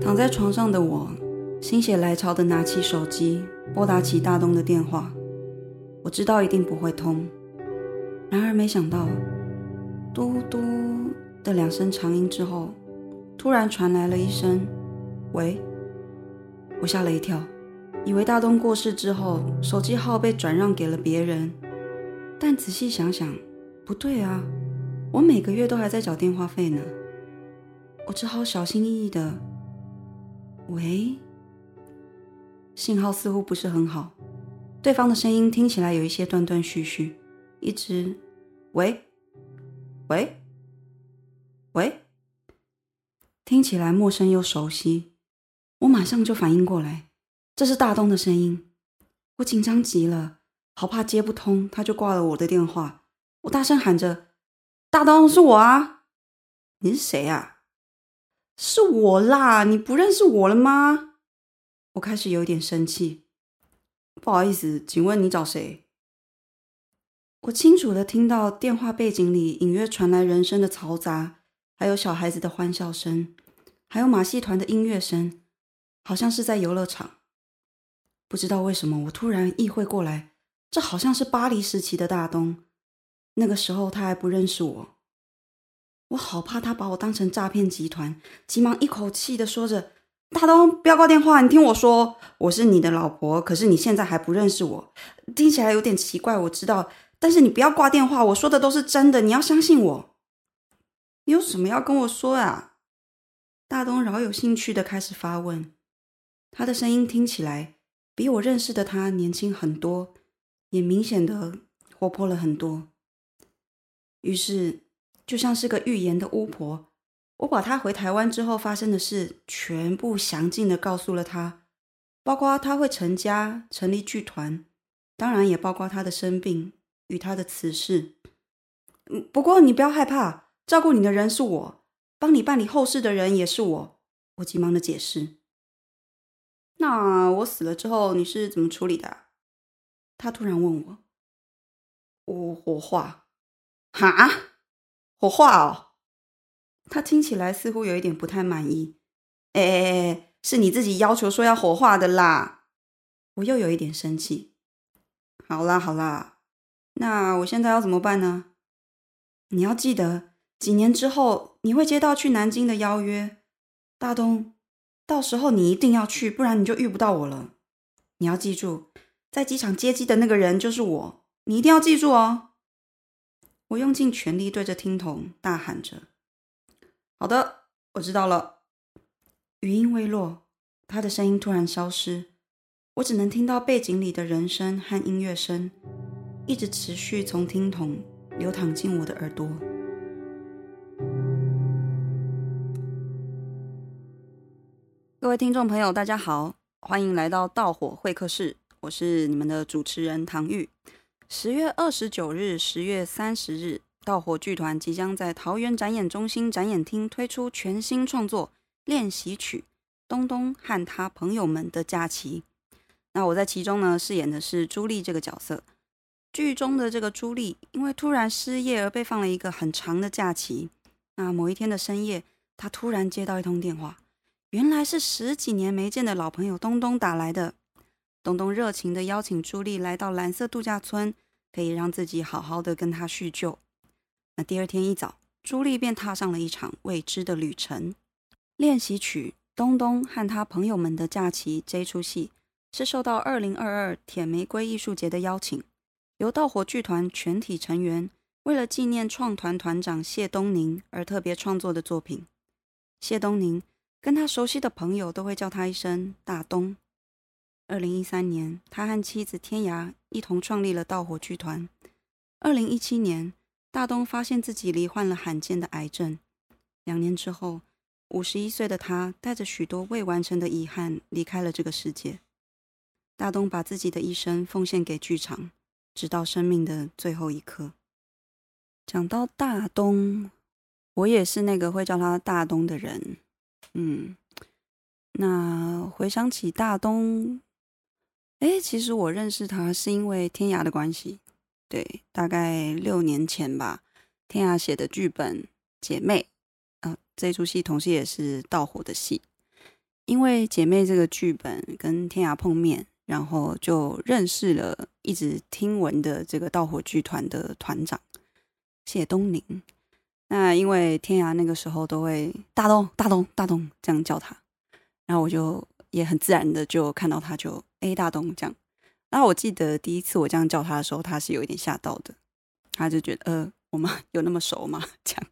躺在床上的我，心血来潮的拿起手机，拨打起大东的电话。我知道一定不会通，然而没想到，嘟嘟的两声长音之后，突然传来了一声“喂”，我吓了一跳，以为大东过世之后，手机号被转让给了别人。但仔细想想，不对啊，我每个月都还在缴电话费呢。我只好小心翼翼的。喂，信号似乎不是很好，对方的声音听起来有一些断断续续，一直喂，喂，喂，听起来陌生又熟悉。我马上就反应过来，这是大东的声音。我紧张极了，好怕接不通，他就挂了我的电话。我大声喊着：“大东，是我啊！你是谁啊？”是我啦，你不认识我了吗？我开始有点生气。不好意思，请问你找谁？我清楚的听到电话背景里隐约传来人声的嘈杂，还有小孩子的欢笑声，还有马戏团的音乐声，好像是在游乐场。不知道为什么，我突然意会过来，这好像是巴黎时期的大东。那个时候他还不认识我。我好怕他把我当成诈骗集团，急忙一口气的说着：“大东，不要挂电话，你听我说，我是你的老婆，可是你现在还不认识我，听起来有点奇怪，我知道，但是你不要挂电话，我说的都是真的，你要相信我。你有什么要跟我说啊？”大东饶有兴趣的开始发问，他的声音听起来比我认识的他年轻很多，也明显的活泼了很多。于是。就像是个预言的巫婆，我把他回台湾之后发生的事全部详尽的告诉了他，包括他会成家、成立剧团，当然也包括他的生病与他的辞世。不过你不要害怕，照顾你的人是我，帮你办理后事的人也是我。我急忙的解释。那我死了之后你是怎么处理的？他突然问我。我火化。哈？火化哦，他听起来似乎有一点不太满意。哎哎哎，是你自己要求说要火化的啦！我又有一点生气。好啦好啦，那我现在要怎么办呢？你要记得，几年之后你会接到去南京的邀约，大东，到时候你一定要去，不然你就遇不到我了。你要记住，在机场接机的那个人就是我，你一定要记住哦。我用尽全力对着听筒大喊着：“好的，我知道了。”语音未落，他的声音突然消失，我只能听到背景里的人声和音乐声，一直持续从听筒流淌进我的耳朵。各位听众朋友，大家好，欢迎来到盗火会客室，我是你们的主持人唐玉。十月二十九日、十月三十日，盗火剧团即将在桃园展演中心展演厅推出全新创作《练习曲》，东东和他朋友们的假期。那我在其中呢，饰演的是朱莉这个角色。剧中的这个朱莉，因为突然失业而被放了一个很长的假期。那某一天的深夜，她突然接到一通电话，原来是十几年没见的老朋友东东打来的。东东热情地邀请朱莉来到蓝色度假村，可以让自己好好的跟他叙旧。那第二天一早，朱莉便踏上了一场未知的旅程。练习曲《东东和他朋友们的假期》这出戏是受到二零二二铁玫瑰艺术节的邀请，由盗火剧团全体成员为了纪念创团团长谢东宁而特别创作的作品。谢东宁跟他熟悉的朋友都会叫他一声大东。二零一三年，他和妻子天涯一同创立了盗火剧团。二零一七年，大东发现自己罹患了罕见的癌症。两年之后，五十一岁的他带着许多未完成的遗憾离开了这个世界。大东把自己的一生奉献给剧场，直到生命的最后一刻。讲到大东，我也是那个会叫他大东的人。嗯，那回想起大东。哎，其实我认识他是因为天涯的关系，对，大概六年前吧。天涯写的剧本《姐妹》，啊、这出戏同时也是盗火的戏，因为姐妹这个剧本跟天涯碰面，然后就认识了一直听闻的这个盗火剧团的团长谢东宁。那因为天涯那个时候都会大东大东大东这样叫他，然后我就也很自然的就看到他就哎大东这样。然后我记得第一次我这样叫他的时候，他是有一点吓到的，他就觉得呃我们有那么熟吗？这样，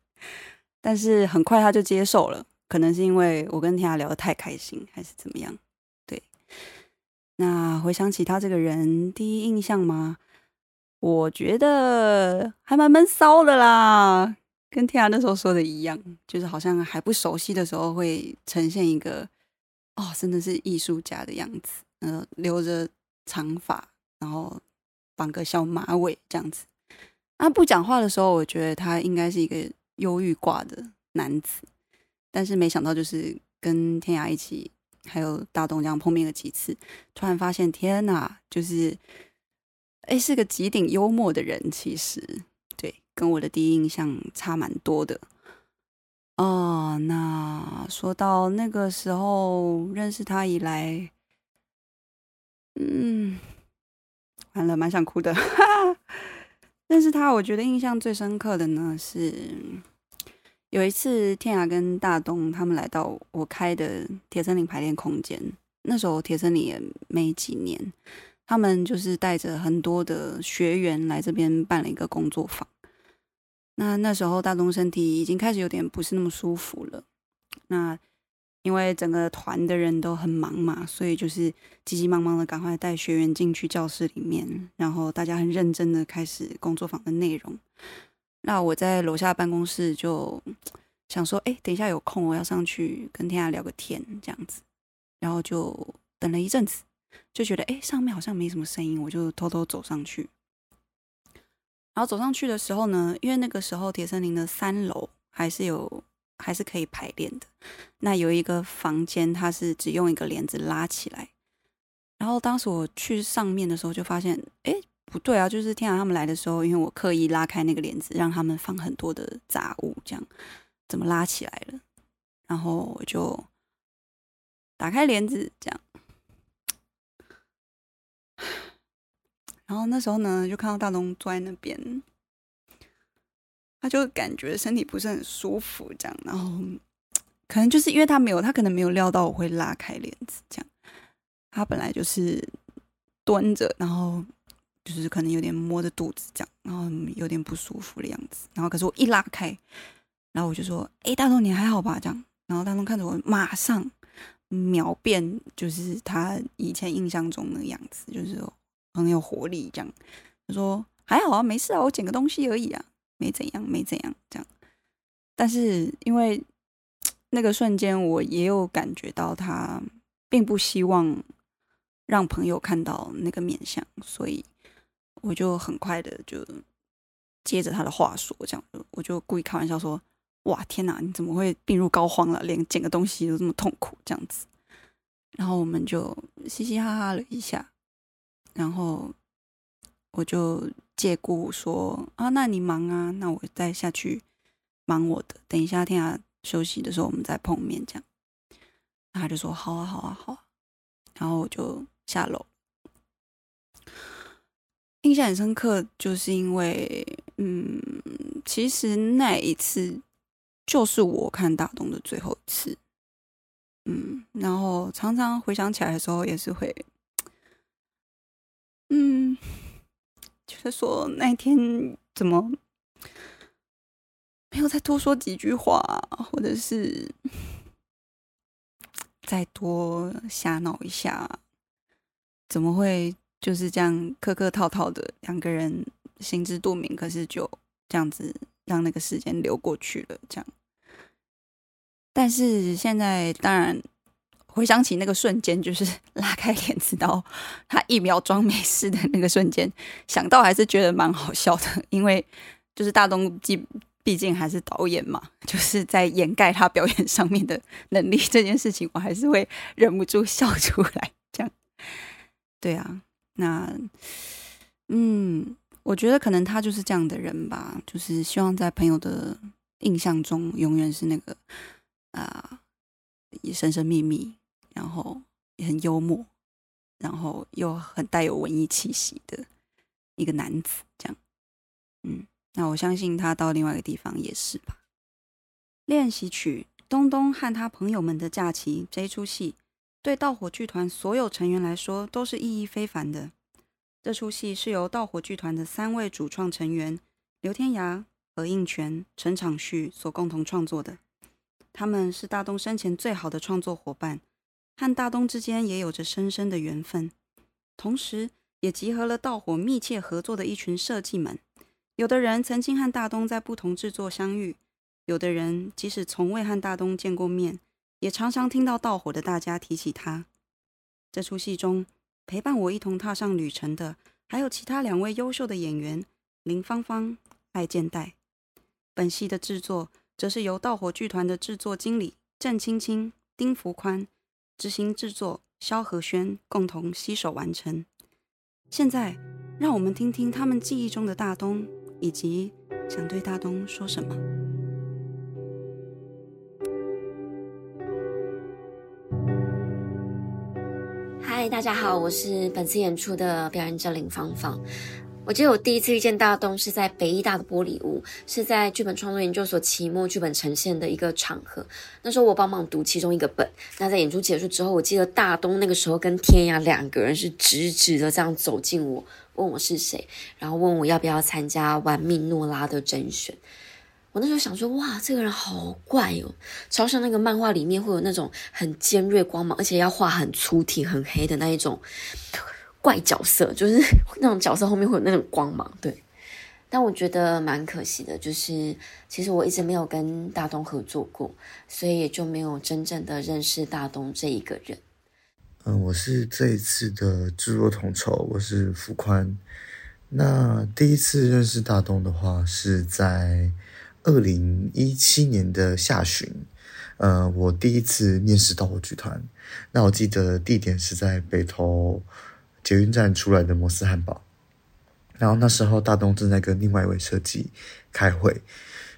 但是很快他就接受了，可能是因为我跟天涯聊得太开心，还是怎么样？对。那回想起他这个人，第一印象吗？我觉得还蛮闷骚的啦。跟天涯那时候说的一样，就是好像还不熟悉的时候，会呈现一个哦，真的是艺术家的样子，呃，留着长发，然后绑个小马尾这样子。啊，不讲话的时候，我觉得他应该是一个忧郁挂的男子，但是没想到就是跟天涯一起，还有大东这样碰面了几次，突然发现天哪，就是哎，是个极顶幽默的人，其实对。跟我的第一印象差蛮多的哦。那说到那个时候认识他以来，嗯，完了，蛮想哭的。认识他，我觉得印象最深刻的呢是有一次天涯跟大东他们来到我开的铁森林排练空间，那时候铁森林也没几年，他们就是带着很多的学员来这边办了一个工作坊。那那时候大东身体已经开始有点不是那么舒服了。那因为整个团的人都很忙嘛，所以就是急急忙忙的赶快带学员进去教室里面，然后大家很认真的开始工作坊的内容。那我在楼下办公室就想说，哎，等一下有空我要上去跟天涯聊个天这样子，然后就等了一阵子，就觉得哎上面好像没什么声音，我就偷偷走上去。然后走上去的时候呢，因为那个时候铁森林的三楼还是有，还是可以排练的。那有一个房间，它是只用一个帘子拉起来。然后当时我去上面的时候，就发现，哎，不对啊！就是天涯他们来的时候，因为我刻意拉开那个帘子，让他们放很多的杂物，这样怎么拉起来了？然后我就打开帘子，这样。然后那时候呢，就看到大东坐在那边，他就感觉身体不是很舒服，这样。然后可能就是因为他没有，他可能没有料到我会拉开帘子，这样。他本来就是蹲着，然后就是可能有点摸着肚子，这样，然后有点不舒服的样子。然后可是我一拉开，然后我就说：“哎，大东你还好吧？”这样。然后大东看着我，马上秒变，就是他以前印象中的样子，就是。很有活力，这样他说还好啊，没事啊，我捡个东西而已啊，没怎样，没怎样，这样。但是因为那个瞬间，我也有感觉到他并不希望让朋友看到那个面相，所以我就很快的就接着他的话说，这样，我就故意开玩笑说：“哇，天哪，你怎么会病入膏肓了？连捡个东西都这么痛苦，这样子。”然后我们就嘻嘻哈哈了一下。然后我就借故说啊，那你忙啊，那我再下去忙我的。等一下天涯休息的时候，我们再碰面。这样，他就说好啊，好啊，好啊。然后我就下楼。印象很深刻，就是因为嗯，其实那一次就是我看大东的最后一次。嗯，然后常常回想起来的时候，也是会。嗯，就是说那天怎么没有再多说几句话，或者是再多瞎闹一下？怎么会就是这样客客套套的两个人心知肚明，可是就这样子让那个时间流过去了？这样，但是现在当然。回想起那个瞬间，就是 拉开帘子到他一秒装没事的那个瞬间，想到还是觉得蛮好笑的。因为就是大东毕毕竟还是导演嘛，就是在掩盖他表演上面的能力这件事情，我还是会忍不住笑出来。这样，对啊，那嗯，我觉得可能他就是这样的人吧，就是希望在朋友的印象中永远是那个啊、呃，也神神秘秘，然后也很幽默，然后又很带有文艺气息的一个男子，这样。嗯，那我相信他到另外一个地方也是吧。练习曲《东东和他朋友们的假期》这一出戏，对盗火剧团所有成员来说都是意义非凡的。这出戏是由盗火剧团的三位主创成员刘天涯、何应泉、陈昶旭所共同创作的。他们是大东生前最好的创作伙伴，和大东之间也有着深深的缘分，同时也集合了道火密切合作的一群设计们。有的人曾经和大东在不同制作相遇，有的人即使从未和大东见过面，也常常听到道火的大家提起他。这出戏中陪伴我一同踏上旅程的，还有其他两位优秀的演员林芳芳、艾健代。本戏的制作。则是由道火剧团的制作经理郑青青、丁福宽、执行制作萧和轩共同携手完成。现在，让我们听听他们记忆中的大东，以及想对大东说什么。嗨，大家好，我是本次演出的表演者林芳芳。我记得我第一次遇见大东是在北艺大的玻璃屋，是在剧本创作研究所期末剧本呈现的一个场合。那时候我帮忙读其中一个本。那在演出结束之后，我记得大东那个时候跟天涯两个人是直直的这样走近我，问我是谁，然后问我要不要参加玩命诺拉的甄选。我那时候想说，哇，这个人好怪哦，超像那个漫画里面会有那种很尖锐光芒，而且要画很粗体、很黑的那一种。怪角色 就是那种角色后面会有那种光芒，对。但我觉得蛮可惜的，就是其实我一直没有跟大东合作过，所以也就没有真正的认识大东这一个人。嗯，我是这一次的制作统筹，我是福宽。那第一次认识大东的话，是在二零一七年的下旬。呃，我第一次面试到我剧团，那我记得地点是在北投。捷运站出来的摩斯汉堡，然后那时候大东正在跟另外一位设计开会，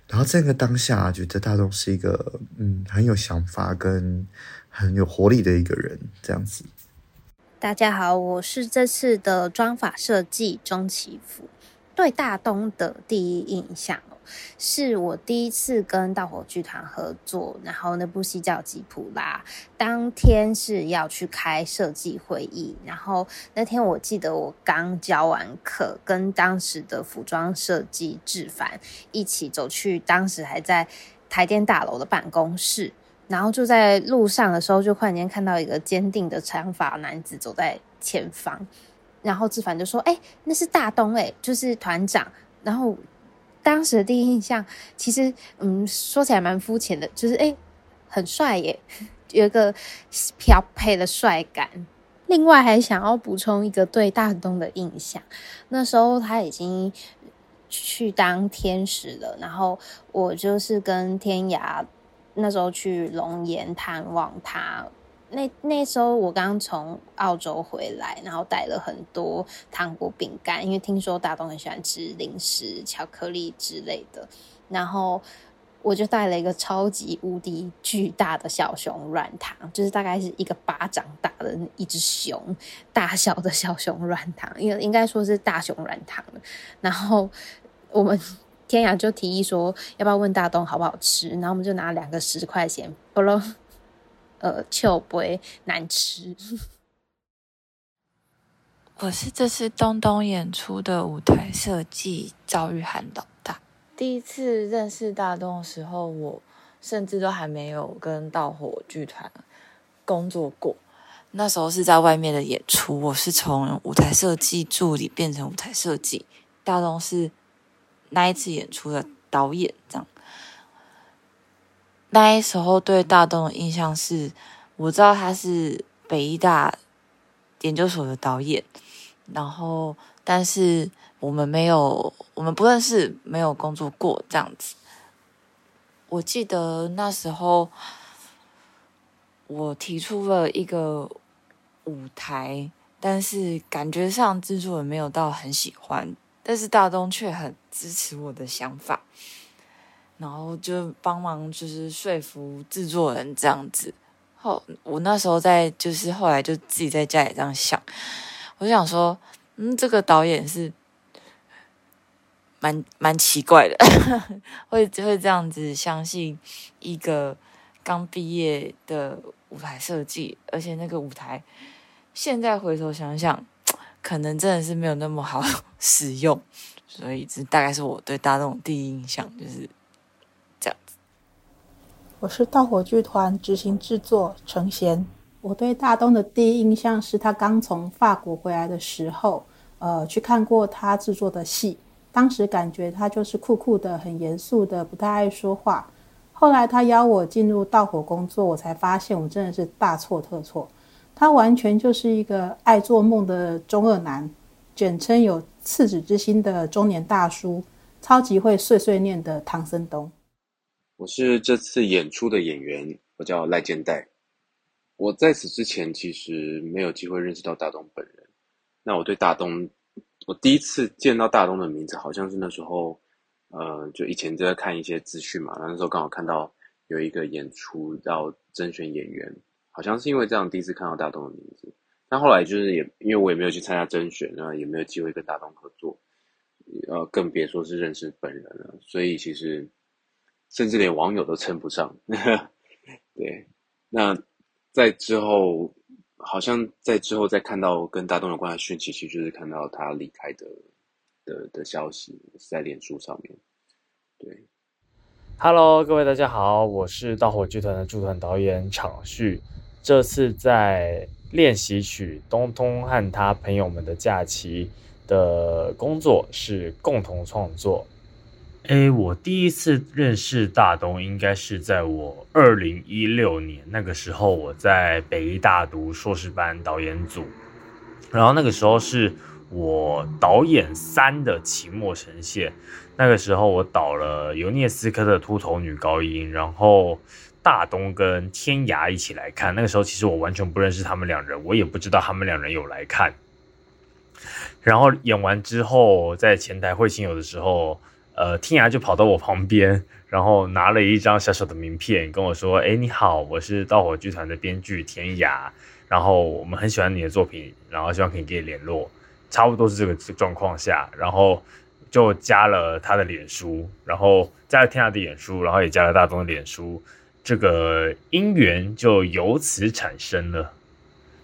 然后这个当下觉得大东是一个嗯很有想法跟很有活力的一个人，这样子。大家好，我是这次的妆法设计钟祈福，对大东的第一印象。是我第一次跟盗火剧团合作，然后那部戏叫《吉普拉》。当天是要去开设计会议，然后那天我记得我刚教完课，跟当时的服装设计志凡一起走去当时还在台电大楼的办公室，然后就在路上的时候，就忽然间看到一个坚定的长发男子走在前方，然后志凡就说：“哎、那是大东、欸，就是团长。”然后。当时的第一印象，其实嗯，说起来蛮肤浅的，就是哎，很帅耶，有一个漂配的帅感。另外还想要补充一个对大东的印象，那时候他已经去当天使了，然后我就是跟天涯那时候去龙岩探望他。那那时候我刚从澳洲回来，然后带了很多糖果饼干，因为听说大东很喜欢吃零食、巧克力之类的。然后我就带了一个超级无敌巨大的小熊软糖，就是大概是一个巴掌大的一只熊大小的小熊软糖，应应该说是大熊软糖。然后我们天涯就提议说，要不要问大东好不好吃？然后我们就拿两个十块钱，不咯。呃，就不会难吃。我是这次东东演出的舞台设计赵玉涵老大。第一次认识大东的时候，我甚至都还没有跟盗火剧团工作过。那时候是在外面的演出，我是从舞台设计助理变成舞台设计。大东是那一次演出的导演，这样。那时候对大东的印象是，我知道他是北艺大研究所的导演，然后但是我们没有，我们不认识，没有工作过这样子。我记得那时候我提出了一个舞台，但是感觉上制作人没有到很喜欢，但是大东却很支持我的想法。然后就帮忙就是说服制作人这样子。后我那时候在就是后来就自己在家里这样想，我就想说，嗯，这个导演是蛮蛮奇怪的，会会这样子相信一个刚毕业的舞台设计，而且那个舞台现在回头想想，可能真的是没有那么好 使用。所以这大概是我对大众第一印象，就是。我是盗火剧团执行制作程贤。我对大东的第一印象是他刚从法国回来的时候，呃，去看过他制作的戏，当时感觉他就是酷酷的、很严肃的，不太爱说话。后来他邀我进入盗火工作，我才发现我真的是大错特错。他完全就是一个爱做梦的中二男。简称有赤子之心的中年大叔，超级会碎碎念的唐僧东。我是这次演出的演员，我叫赖建代。我在此之前其实没有机会认识到大东本人。那我对大东，我第一次见到大东的名字，好像是那时候，呃，就以前就在看一些资讯嘛。那时候刚好看到有一个演出要甄选演员，好像是因为这样第一次看到大东的名字。但后来就是也，因为我也没有去参加甄选，然后也没有机会跟大东合作，呃，更别说是认识本人了。所以其实甚至连网友都称不上。对，那在之后，好像在之后再看到跟大东有关的讯息，其实就是看到他离开的的的消息是在脸书上面。对，Hello，各位大家好，我是盗火剧团的驻团导演场旭，这次在。练习曲东东和他朋友们的假期的工作是共同创作。诶，我第一次认识大东应该是在我二零一六年那个时候，我在北艺大读硕士班导演组，然后那个时候是我导演三的期末呈现，那个时候我导了尤涅斯科的秃头女高音，然后。大东跟天涯一起来看，那个时候其实我完全不认识他们两人，我也不知道他们两人有来看。然后演完之后，在前台会亲友的时候，呃，天涯就跑到我旁边，然后拿了一张小小的名片跟我说：“哎，你好，我是盗火剧团的编剧天涯，然后我们很喜欢你的作品，然后希望可以跟你联络。”差不多是这个状况下，然后就加了他的脸书，然后加了天涯的脸书，然后也加了大东的脸书。这个姻缘就由此产生了，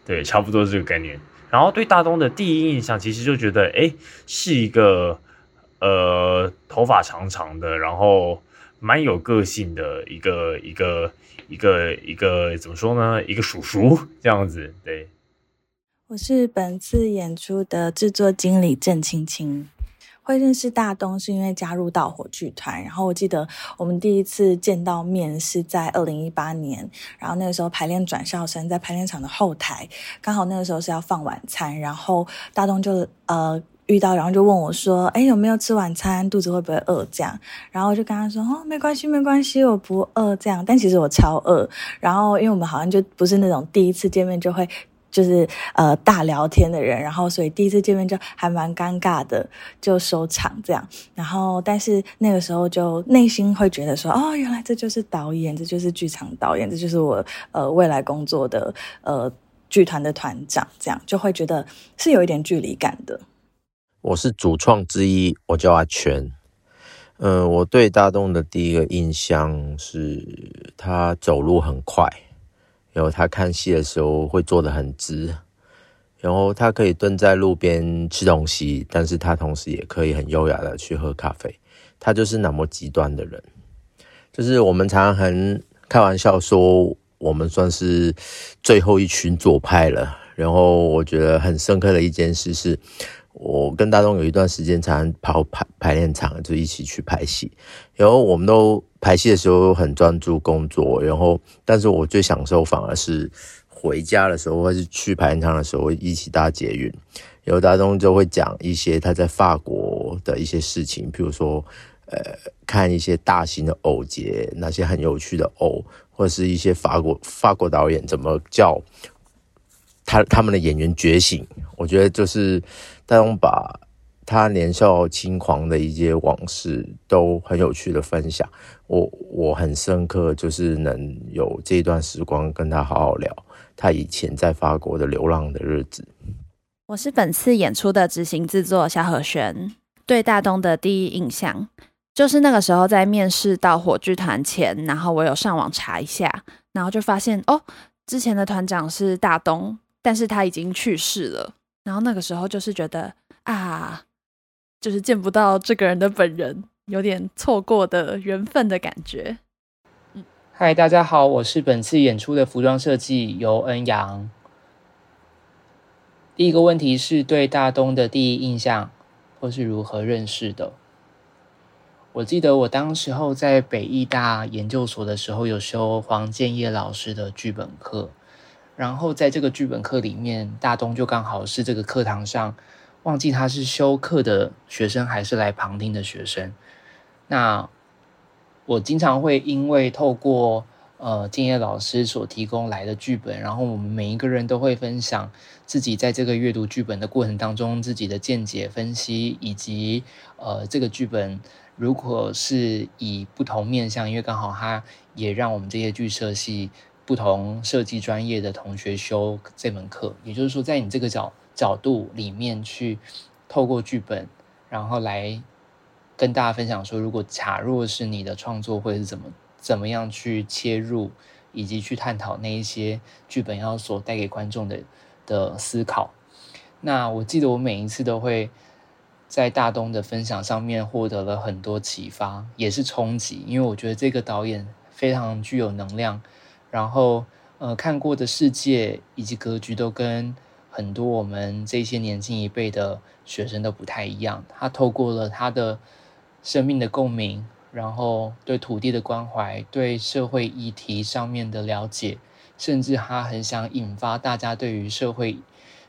对，差不多是这个概念。然后对大东的第一印象，其实就觉得，哎，是一个呃头发长长的，然后蛮有个性的一个一个一个一个怎么说呢？一个叔叔这样子。对，我是本次演出的制作经理郑青青。会认识大东是因为加入到火炬团，然后我记得我们第一次见到面是在二零一八年，然后那个时候排练转校生在排练场的后台，刚好那个时候是要放晚餐，然后大东就呃遇到，然后就问我说：“哎，有没有吃晚餐？肚子会不会饿？”这样，然后我就跟他说：“哦，没关系，没关系，我不饿。”这样，但其实我超饿。然后因为我们好像就不是那种第一次见面就会。就是呃大聊天的人，然后所以第一次见面就还蛮尴尬的，就收场这样。然后但是那个时候就内心会觉得说，哦，原来这就是导演，这就是剧场导演，这就是我呃未来工作的呃剧团的团长，这样就会觉得是有一点距离感的。我是主创之一，我叫阿全。嗯、我对大东的第一个印象是他走路很快。然后他看戏的时候会坐得很直，然后他可以蹲在路边吃东西，但是他同时也可以很优雅的去喝咖啡。他就是那么极端的人，就是我们常常很开玩笑说，我们算是最后一群左派了。然后我觉得很深刻的一件事是。我跟大东有一段时间常跑排排练场，就一起去拍戏。然后我们都排戏的时候很专注工作，然后但是我最享受反而是回家的时候，或是去排练场的时候一起搭捷运。然后大东就会讲一些他在法国的一些事情，比如说呃看一些大型的偶节，那些很有趣的偶，或者是一些法国法国导演怎么叫他他们的演员觉醒。我觉得就是。大东把他年少轻狂的一些往事都很有趣的分享，我我很深刻，就是能有这段时光跟他好好聊他以前在法国的流浪的日子。我是本次演出的执行制作萧和弦，对大东的第一印象就是那个时候在面试到火剧团前，然后我有上网查一下，然后就发现哦，之前的团长是大东，但是他已经去世了。然后那个时候就是觉得啊，就是见不到这个人的本人，有点错过的缘分的感觉。嗨，大家好，我是本次演出的服装设计尤恩阳。第一个问题是对大东的第一印象，或是如何认识的？我记得我当时候在北艺大研究所的时候，有修黄建业老师的剧本课。然后在这个剧本课里面，大东就刚好是这个课堂上，忘记他是修课的学生还是来旁听的学生。那我经常会因为透过呃敬业老师所提供来的剧本，然后我们每一个人都会分享自己在这个阅读剧本的过程当中自己的见解分析，以及呃这个剧本如果是以不同面向，因为刚好他也让我们这些剧社系。不同设计专业的同学修这门课，也就是说，在你这个角角度里面去透过剧本，然后来跟大家分享说，如果假若是你的创作会是怎么怎么样去切入，以及去探讨那一些剧本要所带给观众的的思考。那我记得我每一次都会在大东的分享上面获得了很多启发，也是冲击，因为我觉得这个导演非常具有能量。然后，呃，看过的世界以及格局都跟很多我们这些年轻一辈的学生都不太一样。他透过了他的生命的共鸣，然后对土地的关怀，对社会议题上面的了解，甚至他很想引发大家对于社会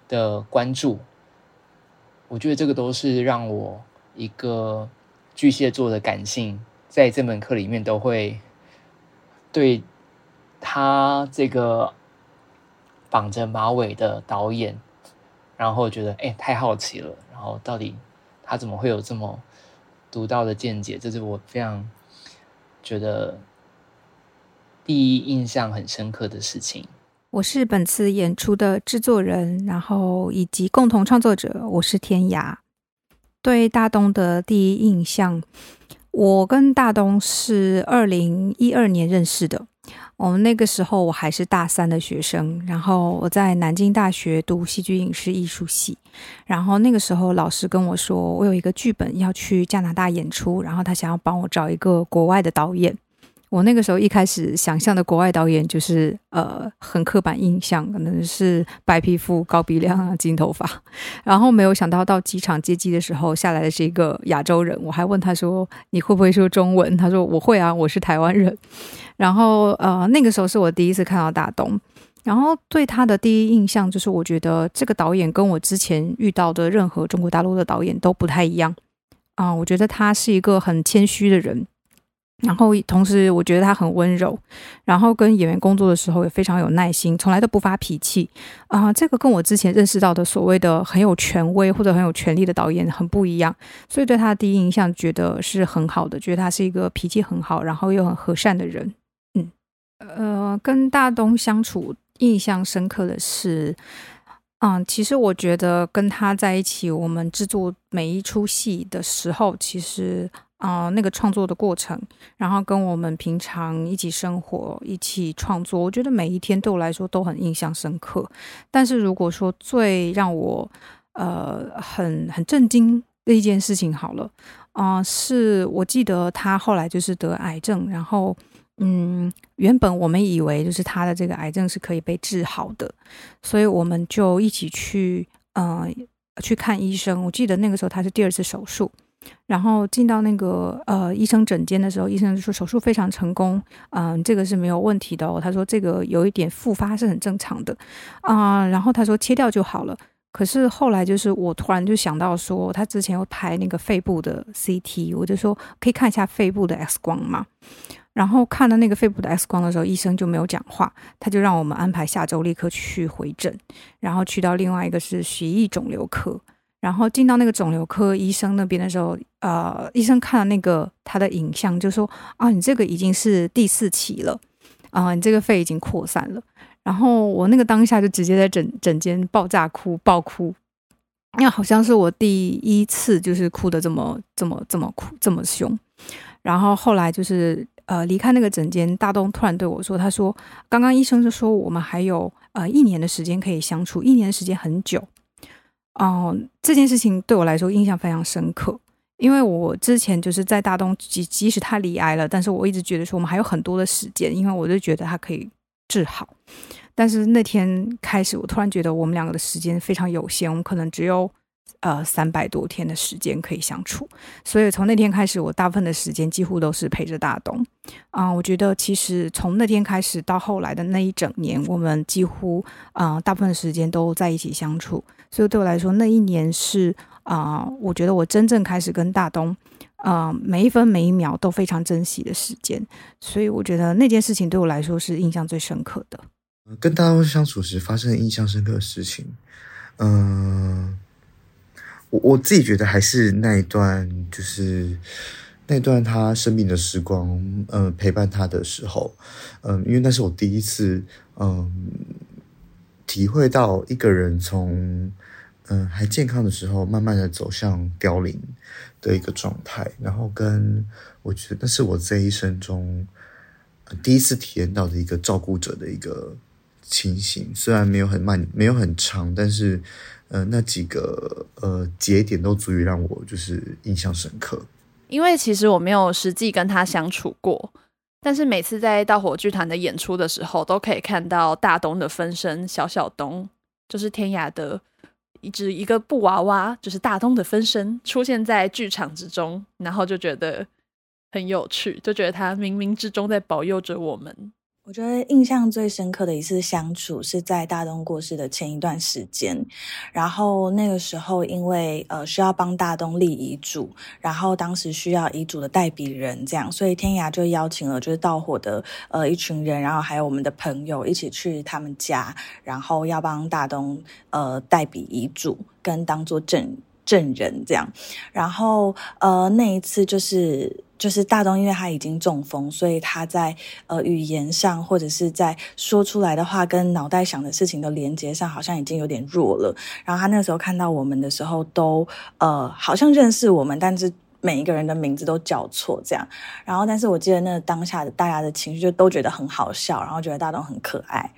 的关注。我觉得这个都是让我一个巨蟹座的感性，在这门课里面都会对。他这个绑着马尾的导演，然后觉得哎，太好奇了，然后到底他怎么会有这么独到的见解？这是我非常觉得第一印象很深刻的事情。我是本次演出的制作人，然后以及共同创作者，我是天涯。对大东的第一印象，我跟大东是二零一二年认识的。我们那个时候我还是大三的学生，然后我在南京大学读戏剧影视艺术系，然后那个时候老师跟我说，我有一个剧本要去加拿大演出，然后他想要帮我找一个国外的导演。我那个时候一开始想象的国外导演就是呃很刻板印象，可能是白皮肤、高鼻梁啊、金头发，然后没有想到到机场接机的时候下来的是一个亚洲人，我还问他说，你会不会说中文？他说我会啊，我是台湾人。然后呃那个时候是我第一次看到大东，然后对他的第一印象就是我觉得这个导演跟我之前遇到的任何中国大陆的导演都不太一样啊、我觉得他是一个很谦虚的人。然后同时，我觉得他很温柔，然后跟演员工作的时候也非常有耐心，从来都不发脾气啊、这个跟我之前认识到的所谓的很有权威或者很有权力的导演很不一样，所以对他的第一印象觉得是很好的，觉得他是一个脾气很好，然后又很和善的人。嗯，呃，跟大东相处印象深刻的是，嗯、其实我觉得跟他在一起，我们制作每一出戏的时候，其实。啊、那个创作的过程，然后跟我们平常一起生活、一起创作，我觉得每一天对我来说都很印象深刻。但是如果说最让我呃很很震惊的一件事情，好了，啊、是我记得他后来就是得癌症，然后嗯，原本我们以为就是他的这个癌症是可以被治好的，所以我们就一起去呃去看医生。我记得那个时候他是第二次手术。然后进到那个呃医生诊间的时候，医生就说手术非常成功，嗯、这个是没有问题的哦。他说这个有一点复发是很正常的啊、然后他说切掉就好了。可是后来就是我突然就想到说，他之前有拍那个肺部的 CT，我就说可以看一下肺部的 X 光嘛。然后看了那个肺部的 X 光的时候，医生就没有讲话，他就让我们安排下周立刻去回诊，然后去到另外一个是血液肿瘤科。然后进到那个肿瘤科医生那边的时候，呃，医生看了那个他的影像，就说啊，你这个已经是第四期了，啊、你这个肺已经扩散了。然后我那个当下就直接在诊诊间爆炸哭，爆哭，因为好像是我第一次就是哭的这么这么这么哭这么凶。然后后来就是呃离开那个诊间，大东突然对我说，他说刚刚医生就说我们还有呃一年的时间可以相处，一年的时间很久。哦、这件事情对我来说印象非常深刻，因为我之前就是在大东，即即使他离癌了，但是我一直觉得说我们还有很多的时间，因为我就觉得他可以治好。但是那天开始，我突然觉得我们两个的时间非常有限，我们可能只有呃三百多天的时间可以相处，所以从那天开始，我大部分的时间几乎都是陪着大东。啊、我觉得其实从那天开始到后来的那一整年，我们几乎啊、大部分时间都在一起相处。所以对我来说，那一年是啊、我觉得我真正开始跟大东啊、每一分每一秒都非常珍惜的时间。所以我觉得那件事情对我来说是印象最深刻的。跟大东相处时发生印象深刻的事情，嗯、我我自己觉得还是那一段，就是那段他生病的时光，嗯、陪伴他的时候，嗯、因为那是我第一次，嗯、体会到一个人从嗯、还健康的时候，慢慢的走向凋零的一个状态，然后跟我觉得那是我这一生中、第一次体验到的一个照顾者的一个情形，虽然没有很慢，没有很长，但是呃那几个呃节点都足以让我就是印象深刻。因为其实我没有实际跟他相处过。但是每次在盗火剧团的演出的时候，都可以看到大东的分身小小东，就是天涯的一只一个布娃娃，就是大东的分身出现在剧场之中，然后就觉得很有趣，就觉得他冥冥之中在保佑着我们。我觉得印象最深刻的一次相处是在大东过世的前一段时间，然后那个时候因为呃需要帮大东立遗嘱，然后当时需要遗嘱的代笔人，这样，所以天涯就邀请了就是到火的呃一群人，然后还有我们的朋友一起去他们家，然后要帮大东呃代笔遗嘱跟当做证证人这样，然后呃那一次就是。就是大东，因为他已经中风，所以他在呃语言上或者是在说出来的话跟脑袋想的事情的连接上，好像已经有点弱了。然后他那时候看到我们的时候都，呃好像认识我们，但是每一个人的名字都叫错这样。然后，但是我记得那当下的大家的情绪就都觉得很好笑，然后觉得大东很可爱，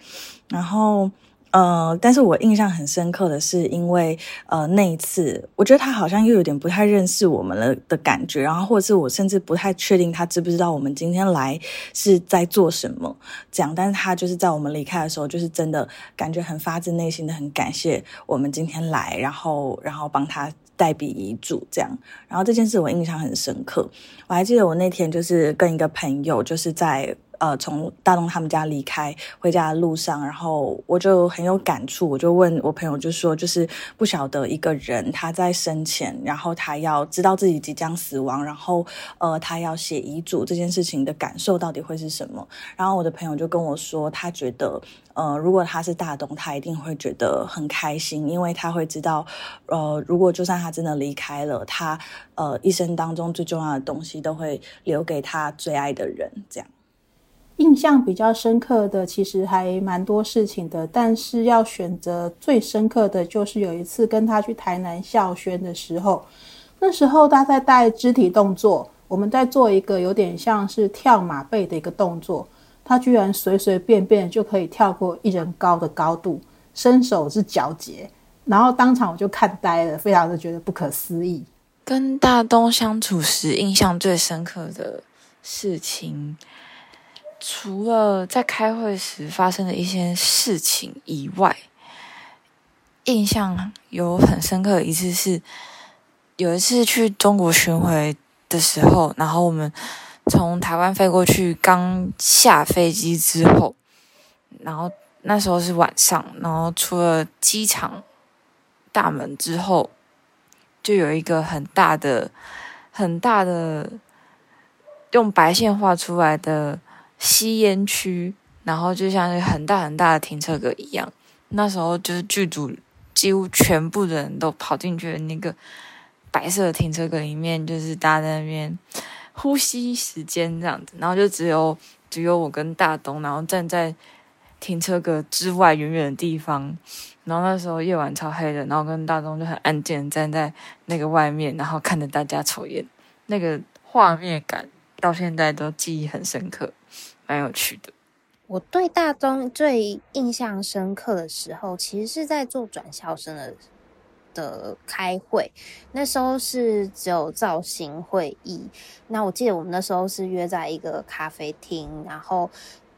然后。呃，但是我印象很深刻的是，因为呃那一次，我觉得他好像又有点不太认识我们了的感觉，然后或者是我甚至不太确定他知不知道我们今天来是在做什么这样，但是他就是在我们离开的时候，就是真的感觉很发自内心的很感谢我们今天来，然后然后帮他代笔遗嘱这样，然后这件事我印象很深刻，我还记得我那天就是跟一个朋友就是在。呃，从大东他们家离开回家的路上，然后我就很有感触，我就问我朋友，就说就是不晓得一个人他在生前，然后他要知道自己即将死亡，然后呃，他要写遗嘱这件事情的感受到底会是什么？然后我的朋友就跟我说，他觉得呃，如果他是大东，他一定会觉得很开心，因为他会知道，呃，如果就算他真的离开了，他呃一生当中最重要的东西都会留给他最爱的人，这样。印象比较深刻的其实还蛮多事情的，但是要选择最深刻的就是有一次跟他去台南校宣的时候，那时候他在带肢体动作，我们在做一个有点像是跳马背的一个动作，他居然随随便便就可以跳过一人高的高度，身手是矫捷，然后当场我就看呆了，非常的觉得不可思议。跟大东相处时，印象最深刻的事情。除了在开会时发生的一些事情以外，印象有很深刻的一次是，有一次去中国巡回的时候，然后我们从台湾飞过去，刚下飞机之后，然后那时候是晚上，然后出了机场大门之后，就有一个很大的、很大的用白线画出来的。吸烟区，然后就像是很大很大的停车格一样。那时候就是剧组几乎全部的人都跑进去了那个白色的停车格里面，就是大家在那边呼吸时间这样子，然后就只有只有我跟大东，然后站在停车格之外远远的地方，然后那时候夜晚超黑的，然后跟大东就很安静站在那个外面，然后看着大家抽烟，那个画面感到现在都记忆很深刻，蛮有趣的。我对大东最印象深刻的时候，其实是在做转校生的时候的开会，那时候是只有造型会议。那我记得我们那时候是约在一个咖啡厅，然后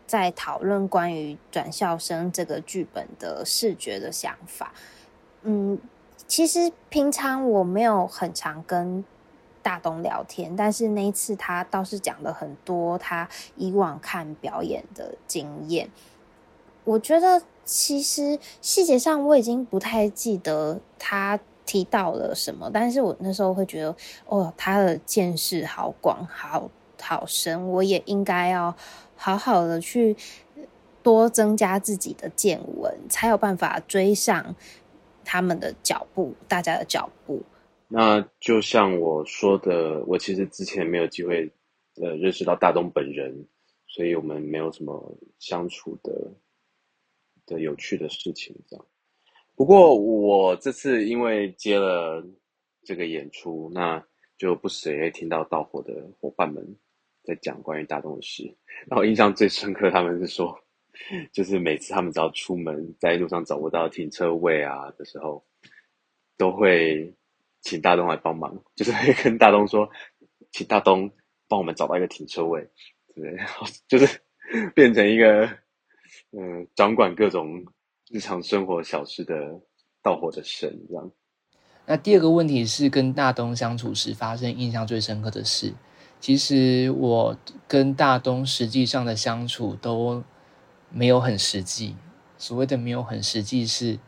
在讨论关于转校生这个剧本的视觉的想法。嗯，其实平常我没有很常跟。大东聊天，但是那一次他倒是讲了很多他以往看表演的经验。我觉得其实细节上我已经不太记得他提到了什么，但是我那时候会觉得，哦，他的见识好广，好好深，我也应该要好好的去多增加自己的见闻，才有办法追上他们的脚步，大家的脚步。那就像我说的，我其实之前没有机会，呃，认识到大东本人，所以我们没有什么相处的的有趣的事情这样。不过我这次因为接了这个演出，那就不时也会听到到火的伙伴们在讲关于大东的事。然后印象最深刻，他们是说，就是每次他们只要出门，在路上找不到停车位啊的时候，都会。请大东来帮忙，就是会跟大东说，请大东帮我们找到一个停车位，对不对？就是变成一个嗯，掌管各种日常生活小事的道火的神这样。那第二个问题是跟大东相处时发生印象最深刻的事。其实我跟大东实际上的相处都没有很实际，所谓的没有很实际是。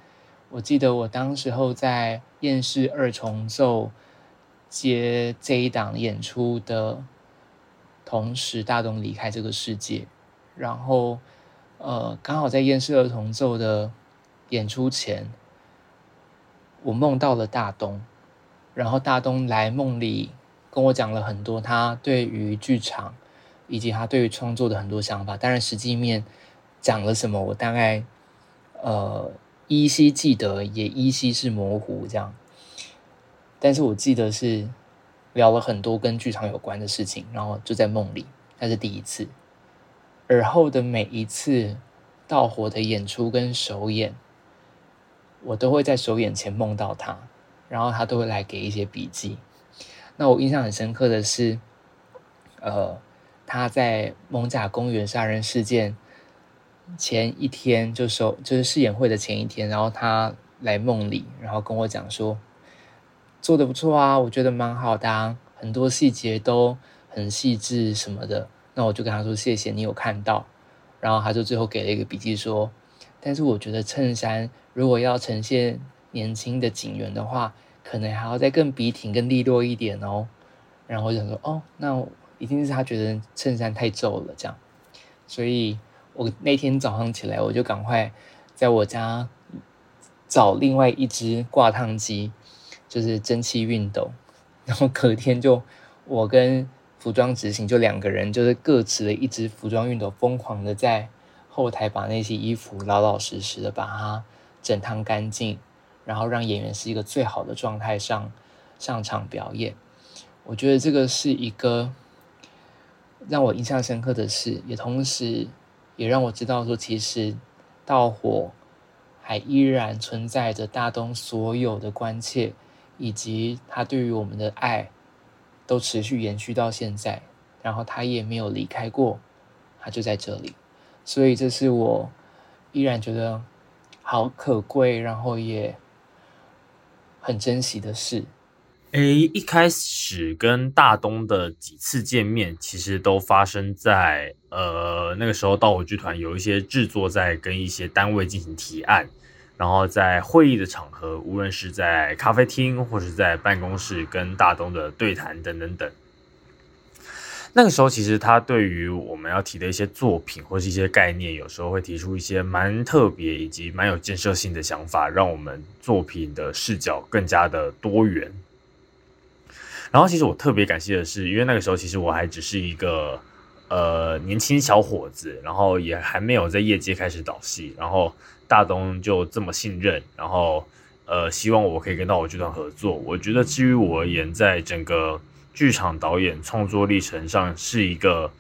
我记得我当时候在厌世二重奏接这一档演出的同时，大东离开这个世界。然后，呃，刚好在厌世儿童奏的演出前，我梦到了大东。然后大东来梦里跟我讲了很多他对于剧场以及他对于创作的很多想法。当然，实际面讲了什么，我大概呃。依稀记得，也依稀是模糊这样，但是我记得是聊了很多跟剧场有关的事情，然后就在梦里，那是第一次。而后的每一次到火的演出跟首演，我都会在首演前梦到他，然后他都会来给一些笔记。那我印象很深刻的是，呃，他在蒙贾公园杀人事件。前一天就首，就是试演会的前一天，然后他来梦里，然后跟我讲说，做的不错啊，我觉得蛮好的啊，很多细节都很细致什么的。那我就跟他说谢谢你有看到，然后他就最后给了一个笔记说，但是我觉得衬衫如果要呈现年轻的警员的话，可能还要再更笔挺、更利落一点哦。然后我就想说，哦，那一定是他觉得衬衫太皱了这样，所以。我那天早上起来，我就赶快在我家找另外一只挂烫机，就是蒸汽熨斗。然后隔天就我跟服装执行就两个人，就是各持了一支服装熨斗，疯狂的在后台把那些衣服老老实实的把它整烫干净，然后让演员是一个最好的状态上上场表演。我觉得这个是一个让我印象深刻的事，也同时。也让我知道说，其实盗火还依然存在着大东所有的关切，以及他对于我们的爱，都持续延续到现在。然后他也没有离开过，他就在这里。所以这是我依然觉得好可贵，然后也很珍惜的事。诶，一开始跟大东的几次见面，其实都发生在呃那个时候，盗火剧团有一些制作在跟一些单位进行提案，然后在会议的场合，无论是在咖啡厅或是在办公室，跟大东的对谈等等等。那个时候，其实他对于我们要提的一些作品或是一些概念，有时候会提出一些蛮特别以及蛮有建设性的想法，让我们作品的视角更加的多元。然后，其实我特别感谢的是，因为那个时候其实我还只是一个呃年轻小伙子，然后也还没有在业界开始导戏，然后大东就这么信任，然后呃希望我可以跟到我剧团合作。我觉得，至于我而言，在整个剧场导演创作历程上是一个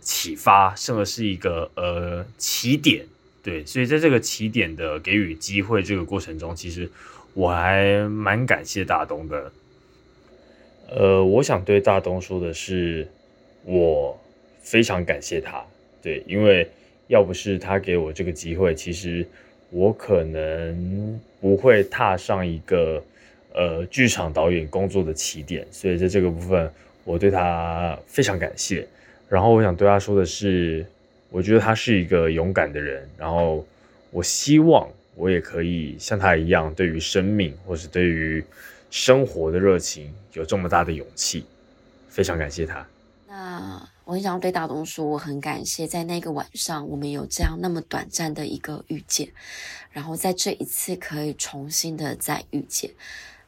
启发，甚至是一个呃起点，对，所以在这个起点的给予机会这个过程中，其实我还蛮感谢大东的。呃，我想对大东说的是，我非常感谢他，对，因为要不是他给我这个机会，其实我可能不会踏上一个。呃，剧场导演工作的起点，所以在这个部分，我对他非常感谢。然后我想对他说的是，我觉得他是一个勇敢的人。然后我希望我也可以像他一样，对于生命或是对于生活的热情有这么大的勇气。非常感谢他。那我很想要对大东说，我很感谢在那个晚上我们有这样那么短暂的一个遇见，然后在这一次可以重新的再遇见。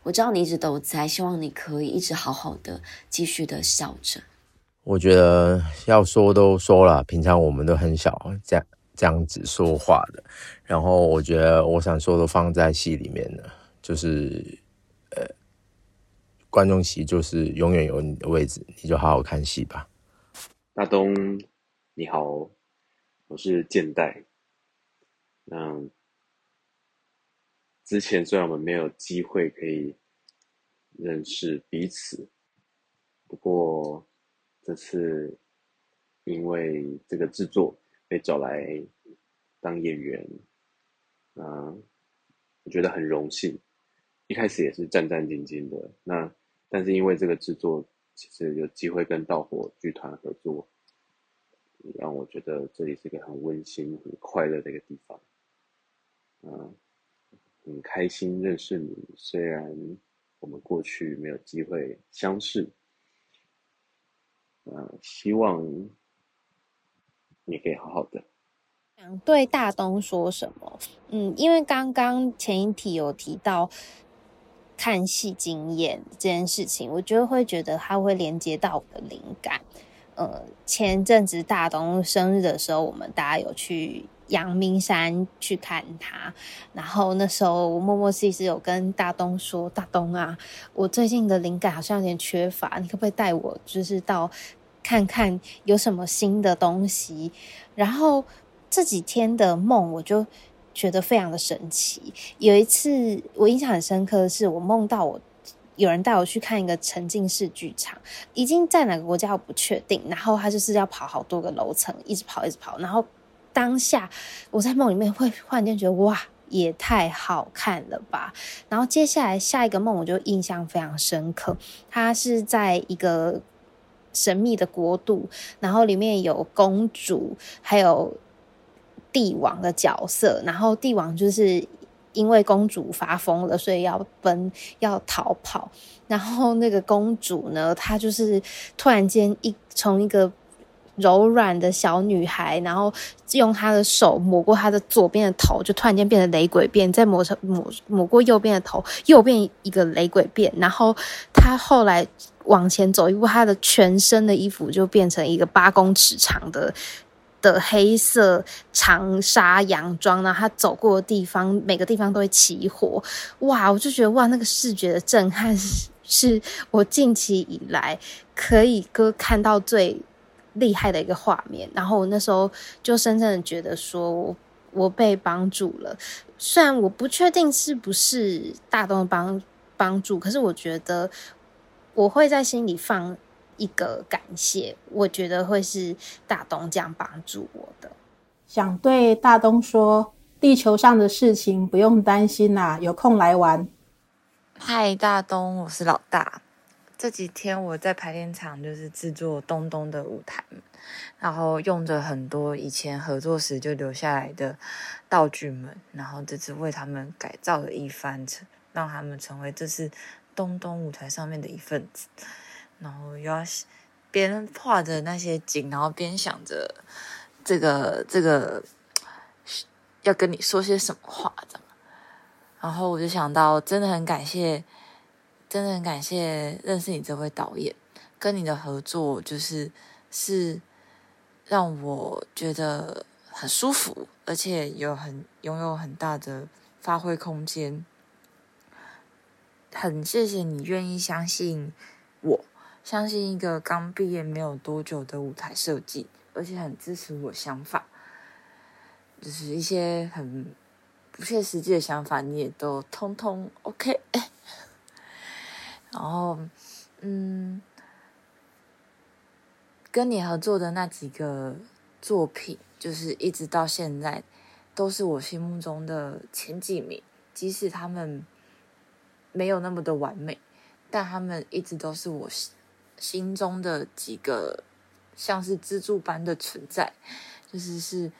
我知道你一直都在，希望你可以一直好好的继续的笑着。我觉得要说都说了，平常我们都很少这样这样子说话的。然后我觉得我想说的放在戏里面了，就是呃，观众席就是永远有你的位置，你就好好看戏吧。大东你好，我是建代。嗯。之前虽然我们没有机会可以认识彼此，不过这次因为这个制作被找来当演员，嗯，我觉得很荣幸。一开始也是战战兢兢的，那但是因为这个制作其实有机会跟盗火剧团合作，让我觉得这里是一个很温馨、很快乐的一个地方，嗯。很开心认识你，虽然我们过去没有机会相识，嗯，希望你可以好好的。想对大东说什么？嗯，因为刚刚前一题有提到看戏经验这件事情，我就会觉得它会连接到我的灵感。呃，前阵子大东生日的时候，我们大家有去。阳明山去看他，然后那时候我默默其实有跟大东说：“大东啊，我最近的灵感好像有点缺乏，你可不可以带我就是到看看有什么新的东西？”然后这几天的梦我就觉得非常的神奇。有一次我印象很深刻的是，我梦到我有人带我去看一个沉浸式剧场，已经在哪个国家我不确定，然后他就是要跑好多个楼层，一直跑一直跑，然后。当下我在梦里面会忽然间觉得哇，也太好看了吧！然后接下来下一个梦我就印象非常深刻，它是在一个神秘的国度，然后里面有公主还有帝王的角色，然后帝王就是因为公主发疯了，所以要奔要逃跑，然后那个公主呢，她就是突然间一从一个。柔软的小女孩，然后用她的手抹过她的左边的头，就突然间变成雷鬼变，再抹成抹抹过右边的头，又变一个雷鬼变。然后她后来往前走一步，她的全身的衣服就变成一个八公尺长的的黑色长纱洋装。然后她走过的地方，每个地方都会起火。哇！我就觉得哇，那个视觉的震撼是，我近期以来可以哥看到最。厉害的一个画面，然后我那时候就深深的觉得说我，我被帮助了。虽然我不确定是不是大东帮帮助，可是我觉得我会在心里放一个感谢。我觉得会是大东这样帮助我的。想对大东说，地球上的事情不用担心啦，有空来玩。嗨，大东，我是老大。这几天我在排练场就是制作东东的舞台，然后用着很多以前合作时就留下来的道具们，然后这次为他们改造了一番，让他们成为这次东东舞台上面的一份子。然后又要边画着那些景，然后边想着这个这个要跟你说些什么话，这样。然后我就想到，真的很感谢，真的很感谢认识你这位导演，跟你的合作就是是让我觉得很舒服，而且有很拥有很大的发挥空间。很谢谢你愿意相信我，相信一个刚毕业没有多久的舞台设计，而且很支持我想法，就是一些很不切实际的想法，你也都通通 OK。然后，嗯，跟你合作的那几个作品，就是一直到现在都是我心目中的前几名，即使他们。没有那么的完美，但他们一直都是我心中的几个像是支柱般的存在。就是是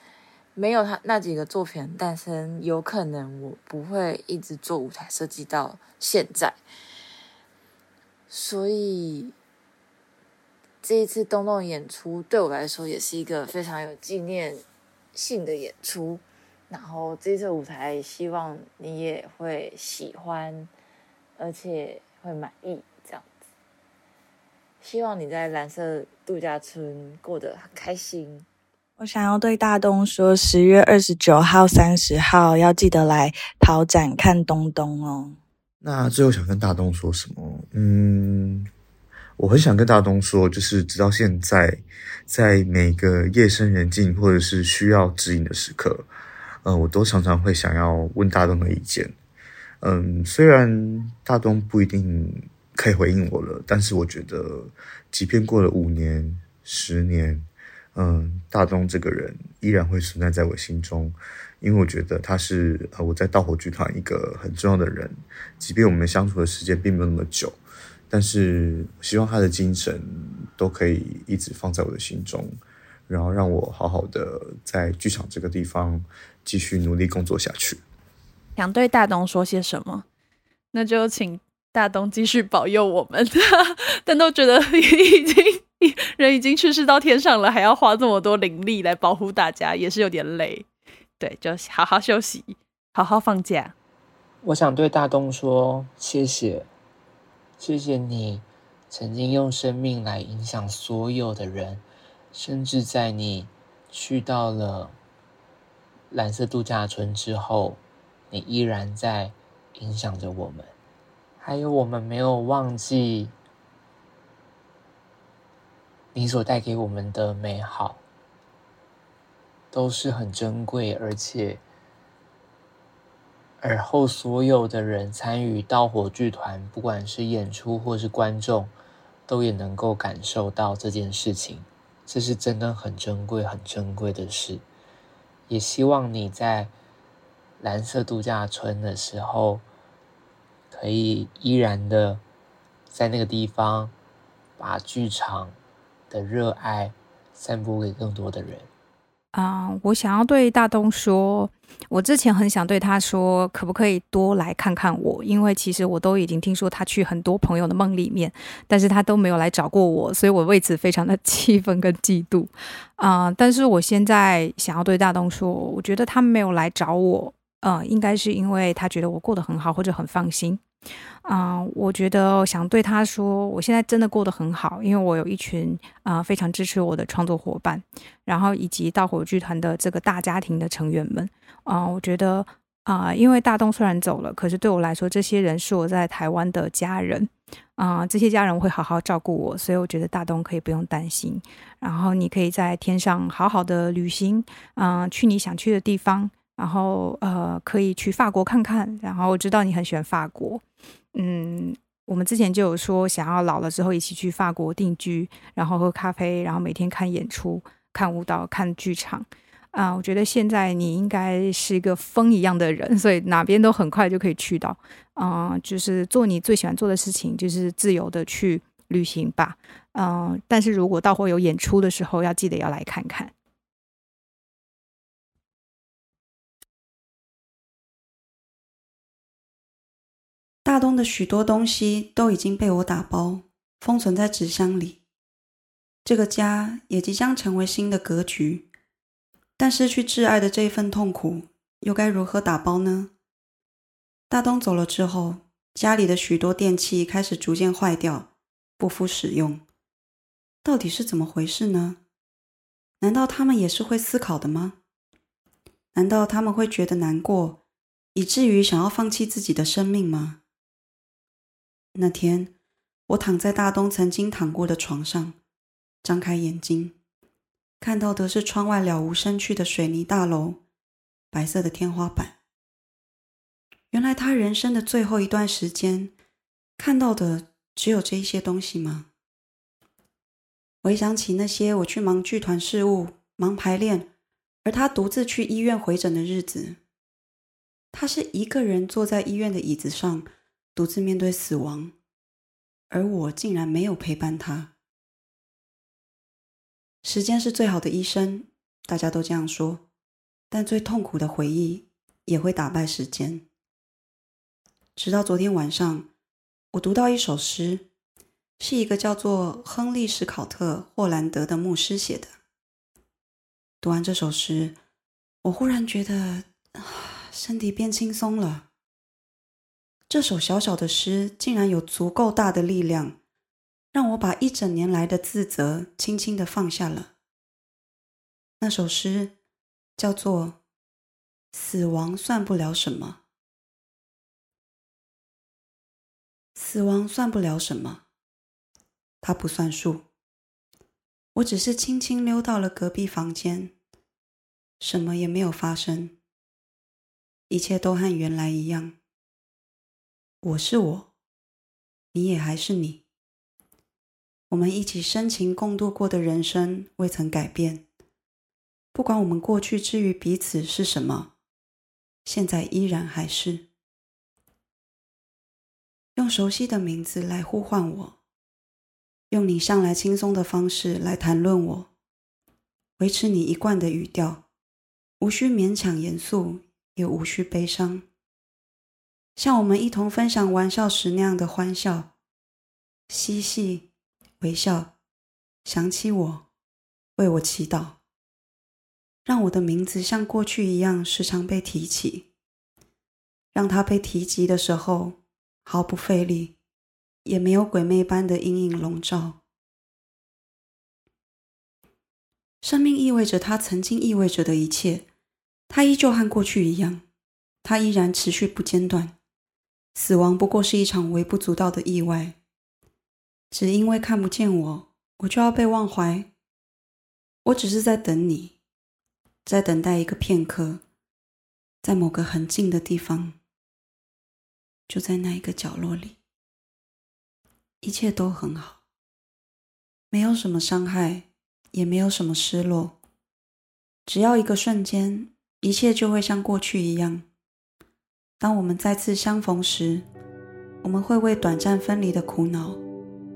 没有他那几个作品诞生，有可能我不会一直做舞台设计到现在。所以这一次东东演出对我来说也是一个非常有纪念性的演出。然后这次舞台希望你也会喜欢。而且会满意，希望你在蓝色度假村过得很开心。我想要对大东说，十月二十九号、三十号要记得来陶展看东东哦。那最后想跟大东说什么？嗯，我很想跟大东说，就是直到现在，在每个夜深人静或者是需要指引的时刻，嗯、呃，我都常常会想要问大东的意见。嗯，虽然大东不一定可以回应我了，但是我觉得，即便过了五年、十年，嗯，大东这个人依然会存在在我心中，因为我觉得他是呃我在盗火剧团一个很重要的人，即便我们相处的时间并没有那么久，但是希望他的精神都可以一直放在我的心中，然后让我好好的在剧场这个地方继续努力工作下去。想对大东说些什么？那就请大东继续保佑我们。但都觉得 已经人已经去世到天上了，还要花这么多灵力来保护大家，也是有点累。对，就好好休息，好好放假。我想对大东说谢谢，谢谢你曾经用生命来影响所有的人，甚至在你去到了蓝色度假村之后。你依然在影响着我们，还有我们没有忘记你所带给我们的美好，都是很珍贵，而且而后所有的人参与盗火剧团，不管是演出或是观众，都也能够感受到这件事情，这是真的很珍贵、很珍贵的事。也希望你在。蓝色度假村的时候，可以依然的在那个地方把剧场的热爱散播给更多的人。啊、我想要对大东说，我之前很想对他说，可不可以多来看看我？因为其实我都已经听说他去很多朋友的梦里面，但是他都没有来找过我，所以我为此非常的 气愤跟嫉妒。啊、但是我现在想要对大东说，我觉得他没有来找我。嗯，应该是因为他觉得我过得很好，或者很放心。啊，我觉得想对他说，我现在真的过得很好，因为我有一群啊、非常支持我的创作伙伴，然后以及盗火剧团的这个大家庭的成员们。啊、我觉得啊、因为大东虽然走了，可是对我来说，这些人是我在台湾的家人。啊、这些家人会好好照顾我，所以我觉得大东可以不用担心。然后你可以在天上好好的旅行，嗯、呃，去你想去的地方。然后呃，可以去法国看看。然后我知道你很喜欢法国，嗯，我们之前就有说想要老了之后一起去法国定居，然后喝咖啡，然后每天看演出、看舞蹈、看剧场。啊、我觉得现在你应该是一个风一样的人，所以哪边都很快就可以去到。啊、就是做你最喜欢做的事情，就是自由的去旅行吧。嗯、但是如果到会有演出的时候，要记得要来看看。大东的许多东西都已经被我打包封存在纸箱里，这个家也即将成为新的格局。但失去挚爱的这一份痛苦，又该如何打包呢？大东走了之后，家里的许多电器开始逐渐坏掉，不敷使用。到底是怎么回事呢？难道他们也是会思考的吗？难道他们会觉得难过，以至于想要放弃自己的生命吗？那天，我躺在大东曾经躺过的床上，张开眼睛，看到的是窗外了无生趣的水泥大楼，白色的天花板。原来他人生的最后一段时间，看到的只有这一些东西吗？回想起那些我去忙剧团事务、忙排练，而他独自去医院回诊的日子，他是一个人坐在医院的椅子上，独自面对死亡。而我竟然没有陪伴他。时间是最好的医生，大家都这样说。但最痛苦的回忆也会打败时间。直到昨天晚上，我读到一首诗，是一个叫做亨利·史考特·霍兰德的牧师写的。读完这首诗，我忽然觉得，身体变轻松了。这首小小的诗竟然有足够大的力量，让我把一整年来的自责轻轻的放下了。那首诗叫做《死亡算不了什么》，死亡算不了什么，它不算数。我只是轻轻溜到了隔壁房间，什么也没有发生，一切都和原来一样。我是我，你也还是你。我们一起深情共度过的人生未曾改变。不管我们过去之于彼此是什么，现在依然还是。用熟悉的名字来呼唤我，用你向来轻松的方式来谈论我，维持你一贯的语调，无需勉强严肃，也无需悲伤。像我们一同分享玩笑时那样的欢笑、嬉戏、微笑，想起我，为我祈祷，让我的名字像过去一样时常被提起，让它被提及的时候毫不费力，也没有鬼魅般的阴影笼罩。生命意味着它曾经意味着的一切，它依旧和过去一样，它依然持续不间断。死亡不过是一场微不足道的意外，只因为看不见我，我就要被忘怀。我只是在等你，在等待一个片刻，在某个很近的地方，就在那一个角落里，一切都很好，没有什么伤害，也没有什么失落。只要一个瞬间，一切就会像过去一样。当我们再次相逢时，我们会为短暂分离的苦恼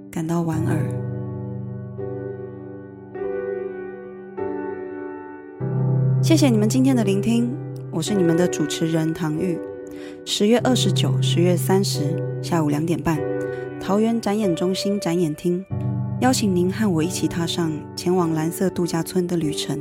感到莞尔。谢谢你们今天的聆听，我是你们的主持人唐玉。十月二十九、十月三十下午两点半，桃园展演中心展演厅，邀请您和我一起踏上前往蓝色度假村的旅程。